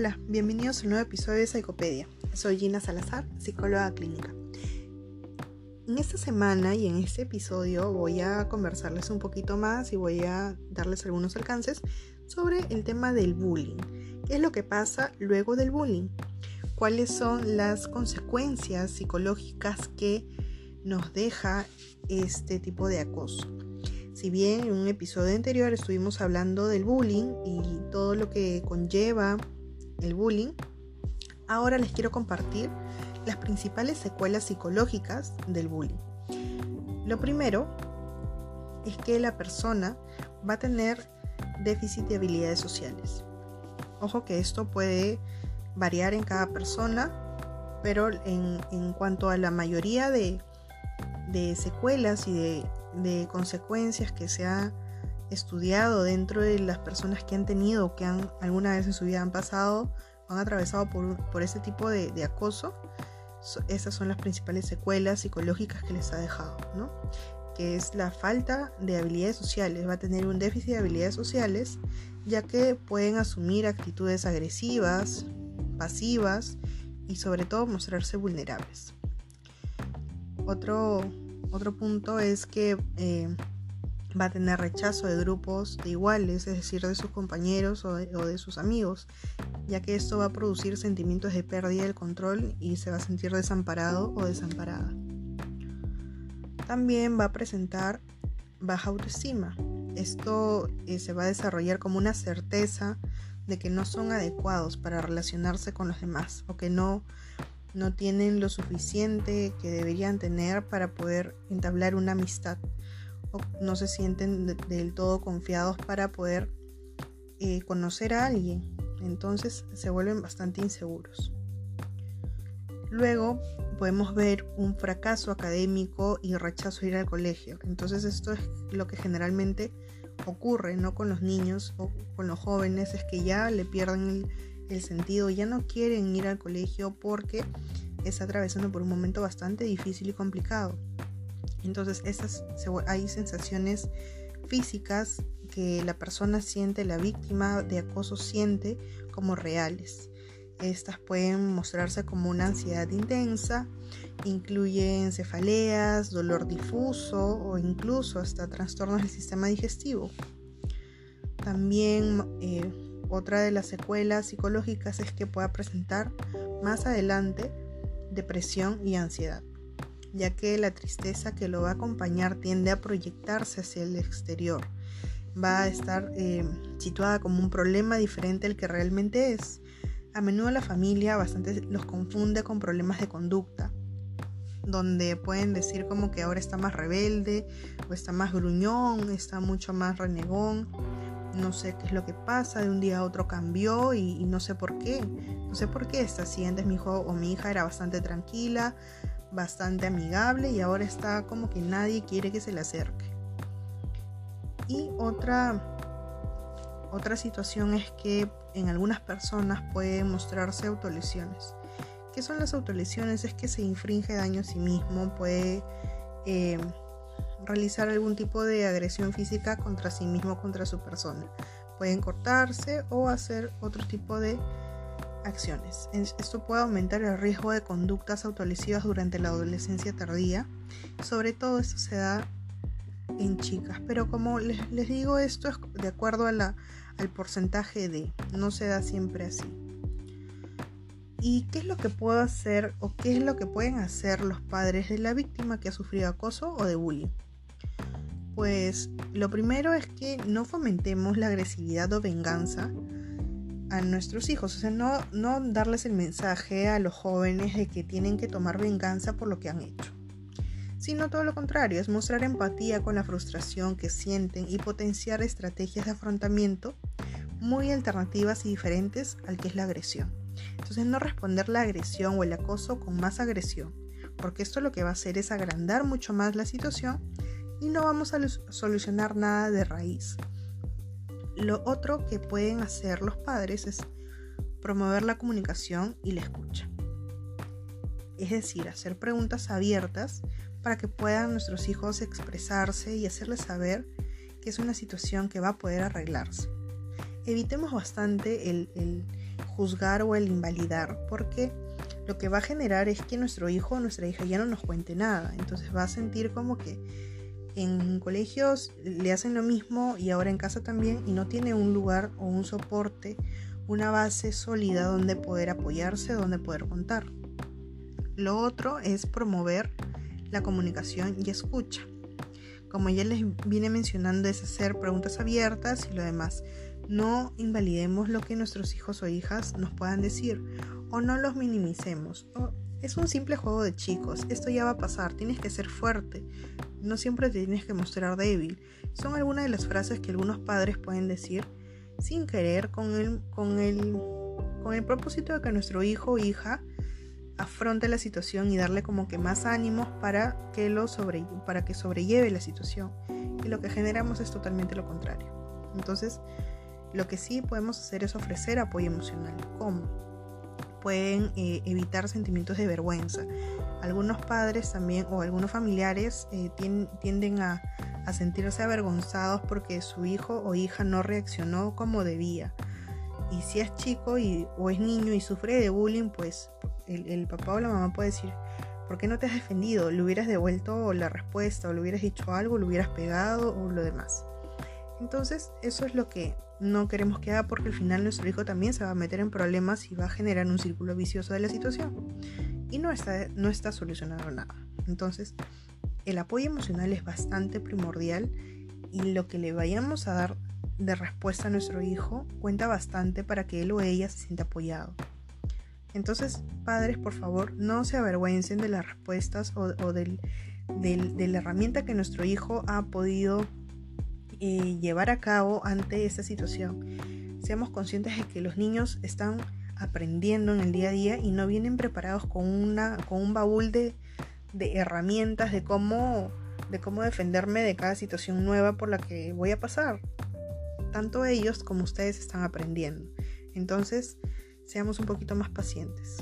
Hola, bienvenidos a un nuevo episodio de Psicopedia. Soy Gina Salazar, psicóloga clínica. En esta semana y en este episodio voy a conversarles un poquito más y voy a darles algunos alcances sobre el tema del bullying. ¿Qué es lo que pasa luego del bullying? ¿Cuáles son las consecuencias psicológicas que nos deja este tipo de acoso? Si bien en un episodio anterior estuvimos hablando del bullying y todo lo que conlleva el bullying, ahora les quiero compartir las principales secuelas psicológicas del bullying. Lo primero es que la persona va a tener déficit de habilidades sociales. Ojo que esto puede variar en cada persona, pero en, cuanto a la mayoría de, secuelas y de de consecuencias que se ha estudiado dentro de las personas que han tenido que han alguna vez en su vida han pasado han atravesado por, por ese tipo de, acoso, esas son las principales secuelas psicológicas que les ha dejado, ¿no? que es la falta de habilidades sociales, va a tener un déficit de habilidades sociales, ya que pueden asumir actitudes agresivas, pasivas y sobre todo mostrarse vulnerables. Otro otro punto es que eh, va a tener rechazo de grupos de iguales, es decir, de sus compañeros o de, sus amigos, ya que esto va a producir sentimientos de pérdida del control y se va a sentir desamparado o desamparada. También va a presentar baja autoestima. Esto eh, se va a desarrollar como una certeza de que no son adecuados para relacionarse con los demás o que no no tienen lo suficiente que deberían tener para poder entablar una amistad no se sienten del todo confiados para poder eh, conocer a alguien. Entonces se vuelven bastante inseguros. Luego podemos ver un fracaso académico y rechazo a ir al colegio. Entonces esto es lo que generalmente ocurre no con los niños o con los jóvenes, es que ya le pierden el el sentido, ya no quieren ir al colegio porque está atravesando por un momento bastante difícil y complicado. Entonces esas, hay sensaciones físicas que la persona siente, la víctima de acoso siente como reales. Estas pueden mostrarse como una ansiedad intensa, incluyen cefaleas, dolor difuso o incluso hasta trastornos del sistema digestivo. También eh, otra de las secuelas psicológicas es que pueda presentar más adelante depresión y ansiedad, ya que la tristeza que lo va a acompañar tiende a proyectarse hacia el exterior. Va a estar eh, situada como un problema diferente al que realmente es. A menudo la familia bastante los confunde con problemas de conducta, donde pueden decir como que ahora está más rebelde o está más gruñón, está mucho más renegón no sé qué es lo que pasa, de un día a otro cambió y, no sé por qué. No sé por qué está así. Antes mi hijo o mi hija era bastante tranquila, bastante amigable y ahora está como que nadie quiere que se le acerque. Y otra, otra situación es que en algunas personas pueden mostrarse autolesiones. ¿Qué son las autolesiones? Es que se infringe daño a sí mismo, puede eh, realizar algún tipo de agresión física contra sí mismo, contra su persona. Pueden cortarse o hacer otro tipo de acciones. Esto puede aumentar el riesgo de conductas autolesivas durante la adolescencia tardía. Sobre todo esto se da en chicas, pero como les, digo, esto es de acuerdo al porcentaje de, no se da siempre así. ¿Y qué es lo que puedo hacer o qué es lo que pueden hacer los padres de la víctima que ha sufrido acoso o de bullying? Pues lo primero es que no fomentemos la agresividad o venganza a nuestros hijos, o sea, no, no darles el mensaje a los jóvenes de que tienen que tomar venganza por lo que han hecho, sino todo lo contrario, es mostrar empatía con la frustración que sienten y potenciar estrategias de afrontamiento muy alternativas y diferentes al que es la agresión. Entonces no responder la agresión o el acoso con más agresión, porque esto lo que va a hacer es agrandar mucho más la situación y no vamos a solucionar nada de raíz. Lo otro que pueden hacer los padres es promover la comunicación y la escucha. Es decir, hacer preguntas abiertas para que puedan nuestros hijos expresarse y hacerles saber que es una situación que va a poder arreglarse. Evitemos bastante el, juzgar o el invalidar, porque lo que va a generar es que nuestro hijo o nuestra hija ya no nos cuente nada. Entonces va a sentir como que en colegios le hacen lo mismo y ahora en casa también y no tiene un lugar o un soporte, una base sólida donde poder apoyarse, donde poder contar. Lo otro es promover la comunicación y escucha. Como ya les vine mencionando, es hacer preguntas abiertas y lo demás. No invalidemos lo que nuestros hijos o hijas nos puedan decir o no los minimicemos. Es un simple juego de chicos, esto ya va a pasar, tienes que ser fuerte, no siempre te tienes que mostrar débil. Son algunas de las frases que algunos padres pueden decir sin querer con el, con el, con el propósito de que nuestro hijo o hija afronte la situación y darle como que más ánimos para que, lo para que sobrelleve la situación. Y lo que generamos es totalmente lo contrario. Entonces, lo que sí podemos hacer es ofrecer apoyo emocional. ¿Cómo? Pueden eh, evitar sentimientos de vergüenza. Algunos padres también o algunos familiares eh, tienden a, sentirse avergonzados porque su hijo o hija no reaccionó como debía. Y si es chico y, o es niño y sufre de bullying, pues el, papá o la mamá puede decir, ¿por qué no te has defendido? Le hubieras devuelto la respuesta o le hubieras dicho algo, le hubieras pegado o lo demás. Entonces, eso es lo que no queremos que haga porque al final nuestro hijo también se va a meter en problemas y va a generar un círculo vicioso de la situación. Y no está, no está solucionando nada. Entonces, el apoyo emocional es bastante primordial y lo que le vayamos a dar de respuesta a nuestro hijo cuenta bastante para que él o ella se sienta apoyado. Entonces, padres, por favor, no se avergüencen de las respuestas o, de la herramienta que nuestro hijo ha podido eh, llevar a cabo ante esta situación. Seamos conscientes de que los niños están aprendiendo en el día a día y no vienen preparados con, una, con un baúl de, de herramientas de cómo, de cómo defenderme de cada situación nueva por la que voy a pasar. Tanto ellos como ustedes están aprendiendo. Entonces, seamos un poquito más pacientes.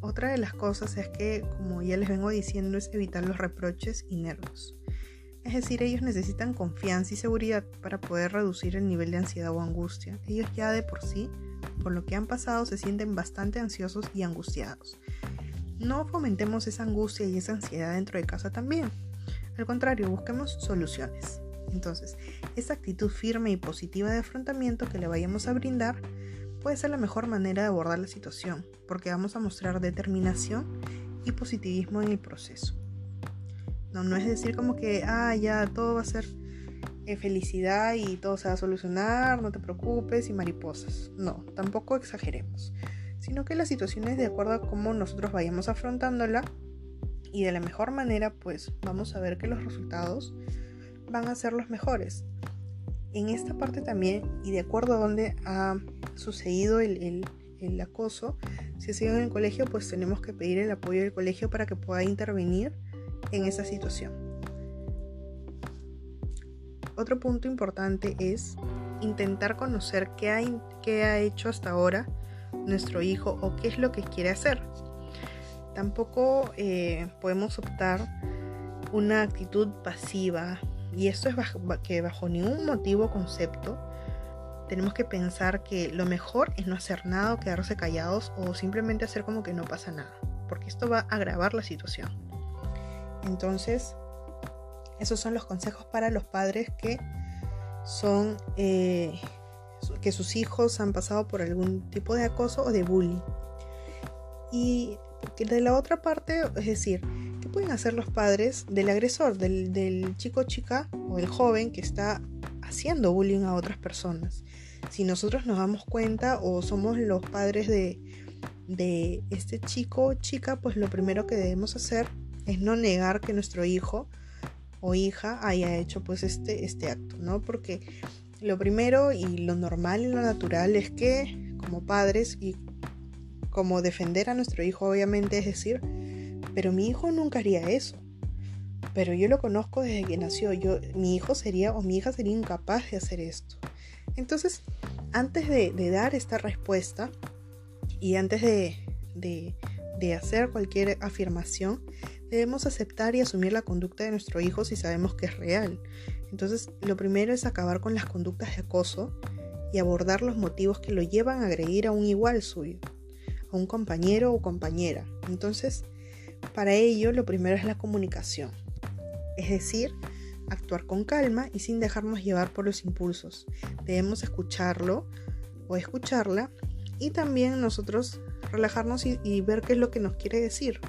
Otra de las cosas es que, como ya les vengo diciendo, es evitar los reproches y nervios. Es decir, ellos necesitan confianza y seguridad para poder reducir el nivel de ansiedad o angustia. Ellos ya de por sí, por lo que han pasado, se sienten bastante ansiosos y angustiados. No fomentemos esa angustia y esa ansiedad dentro de casa también. Al contrario, busquemos soluciones. Entonces, esa actitud firme y positiva de afrontamiento que le vayamos a brindar puede ser la mejor manera de abordar la situación, porque vamos a mostrar determinación y positivismo en el proceso. No, no es decir como que, ah, ya todo va a ser eh, felicidad y todo se va a solucionar, no te preocupes y mariposas. No, tampoco exageremos, sino que la situación es de acuerdo a cómo nosotros vayamos afrontándola y de la mejor manera, pues vamos a ver que los resultados van a ser los mejores. En esta parte también, y de acuerdo a donde ha sucedido el, acoso, si ha sido en el colegio, pues tenemos que pedir el apoyo del colegio para que pueda intervenir en esa situación. Otro punto importante es intentar conocer qué ha, hecho hasta ahora nuestro hijo o qué es lo que quiere hacer. Tampoco eh, podemos optar una actitud pasiva, y esto es que bajo ningún motivo o concepto tenemos que pensar que lo mejor es no hacer nada o quedarse callados o simplemente hacer como que no pasa nada, porque esto va a agravar la situación. Entonces, esos son los consejos para los padres que son eh, que sus hijos han pasado por algún tipo de acoso o de bullying. Y de la otra parte, es decir, pueden hacer los padres del agresor, del, chico chica o el joven que está haciendo bullying a otras personas? Si nosotros nos damos cuenta o somos los padres de, de este chico o chica, pues lo primero que debemos hacer es no negar que nuestro hijo o hija haya hecho pues este, este acto, ¿no? Porque lo primero y lo normal y lo natural es que como padres y como defender a nuestro hijo obviamente es decir, pero mi hijo nunca haría eso. Pero yo lo conozco desde que nació. Yo, mi hijo sería o mi hija sería incapaz de hacer esto. Entonces, antes de, dar esta respuesta y antes de, de hacer cualquier afirmación, debemos aceptar y asumir la conducta de nuestro hijo si sabemos que es real. Entonces, lo primero es acabar con las conductas de acoso y abordar los motivos que lo llevan a agredir a un igual suyo, a un compañero o compañera. Entonces, para ello lo primero es la comunicación, es decir, actuar con calma y sin dejarnos llevar por los impulsos. Debemos escucharlo o escucharla y también nosotros relajarnos y, ver qué es lo que nos quiere decir.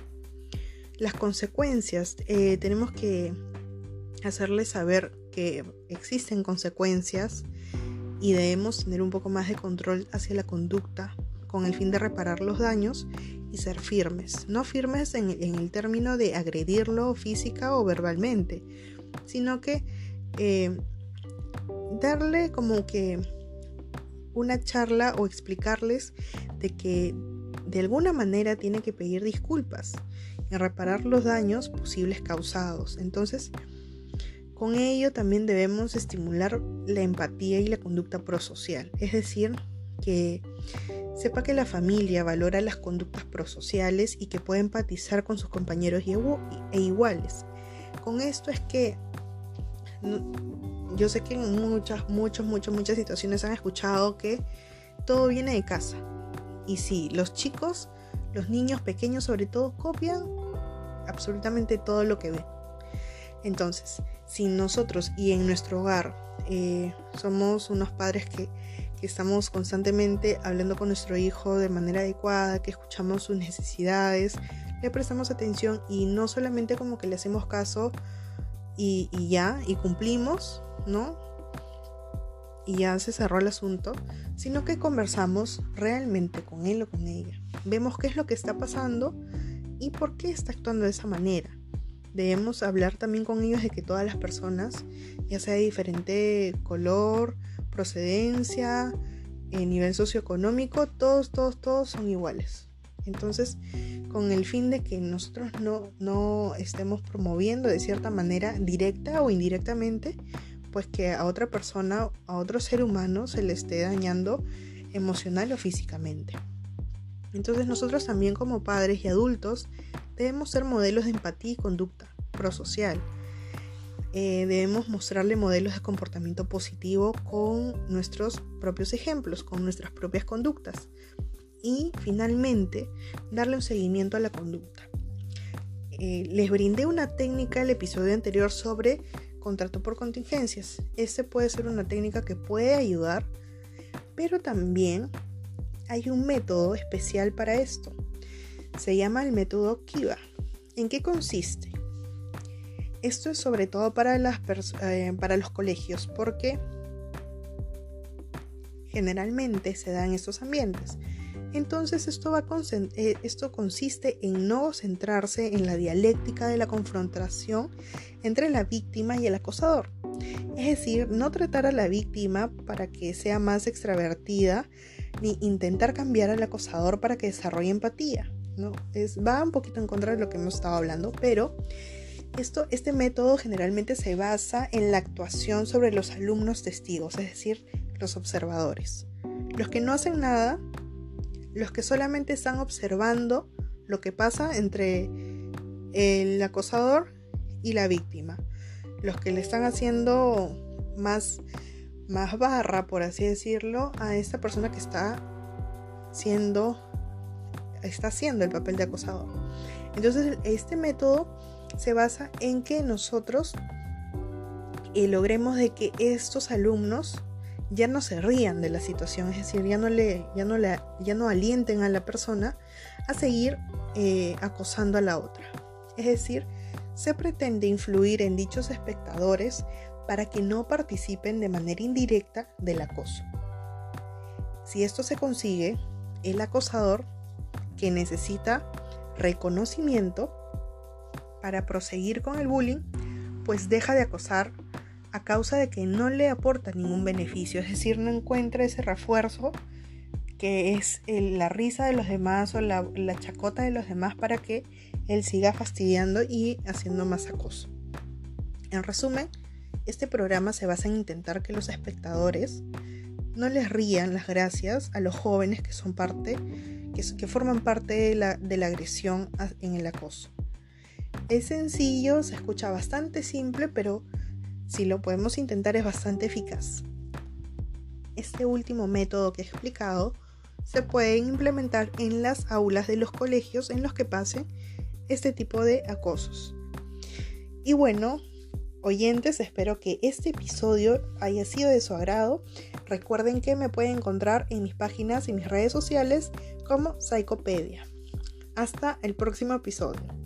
Las consecuencias, eh, tenemos que hacerle saber que existen consecuencias y debemos tener un poco más de control hacia la conducta con el fin de reparar los daños y ser firmes. No firmes en, el término de agredirlo física o verbalmente, sino que eh, darle como que una charla o explicarles de que de alguna manera tiene que pedir disculpas reparar los daños posibles causados. Entonces, con ello también debemos estimular la empatía y la conducta prosocial, es decir, que sepa que la familia valora las conductas prosociales y que puede empatizar con sus compañeros e iguales. Con esto es que yo sé que en muchas, muchas, muchas, muchas situaciones han escuchado que todo viene de casa. Y sí, los chicos, los niños pequeños sobre todo, copian absolutamente todo lo que ven. Entonces, si nosotros y en nuestro hogar eh, somos unos padres que, estamos constantemente hablando con nuestro hijo de manera adecuada, que escuchamos sus necesidades, le prestamos atención y no solamente como que le hacemos caso y, y ya, y cumplimos, ¿no? Y ya se cerró el asunto, sino que conversamos realmente con él o con ella. Vemos qué es lo que está pasando y por qué está actuando de esa manera debemos hablar también con ellos de que todas las personas, ya sea de diferente color, procedencia, eh, nivel socioeconómico, todos, todos, todos son iguales. Entonces, con el fin de que nosotros no, no estemos promoviendo de cierta manera, directa o indirectamente, pues que a otra persona, a otro ser humano se le esté dañando emocional o físicamente. Entonces nosotros también como padres y adultos debemos ser modelos de empatía y conducta prosocial. Eh, debemos mostrarle modelos de comportamiento positivo con nuestros propios ejemplos, con nuestras propias conductas. Y finalmente, darle un seguimiento a la conducta. Eh, les brindé una técnica el episodio anterior sobre contrato por contingencias. Este puede ser una técnica que puede ayudar, pero también hay un método especial para esto. Se llama el método Kiva. ¿En qué consiste? Esto es sobre todo para, eh, los colegios porque generalmente se da en estos ambientes. Entonces eh, esto consiste en no centrarse en la dialéctica de la confrontación entre la víctima y el acosador. Es decir, no tratar a la víctima para que sea más extravertida ni intentar cambiar al acosador para que desarrolle empatía. ¿no? Es, va un poquito en contra de lo que hemos estado hablando, pero esto, este método generalmente se basa en la actuación sobre los alumnos testigos, es decir, los observadores. Los que no hacen nada, los que solamente están observando lo que pasa entre el acosador y la víctima. Los que le están haciendo más más barra, por así decirlo, a esta persona que está siendo, está haciendo el papel de acosador. Entonces, este método se basa en que nosotros eh, logremos de que estos alumnos ya no se rían de la situación, es decir, ya no, le, ya no, ya no alienten a la persona a seguir eh, acosando a la otra. Es decir, se pretende influir en dichos espectadores para que no participen de manera indirecta del acoso. Si esto se consigue, el acosador que necesita reconocimiento para proseguir con el bullying, pues deja de acosar a causa de que no le aporta ningún beneficio, es decir, no encuentra ese refuerzo que es la risa de los demás o la, la chacota de los demás para que él siga fastidiando y haciendo más acoso. En resumen, este programa se basa en intentar que los espectadores no les rían las gracias a los jóvenes que son parte, que, forman parte de la, de la agresión en el acoso. Es sencillo, se escucha bastante simple, pero si lo podemos intentar es bastante eficaz. este último método que he explicado se puede implementar en las aulas de los colegios en los que pasen este tipo de acosos. Y bueno, oyentes, espero que este episodio haya sido de su agrado. Recuerden que me pueden encontrar en mis páginas y mis redes sociales como Psicopedia. Hasta el próximo episodio.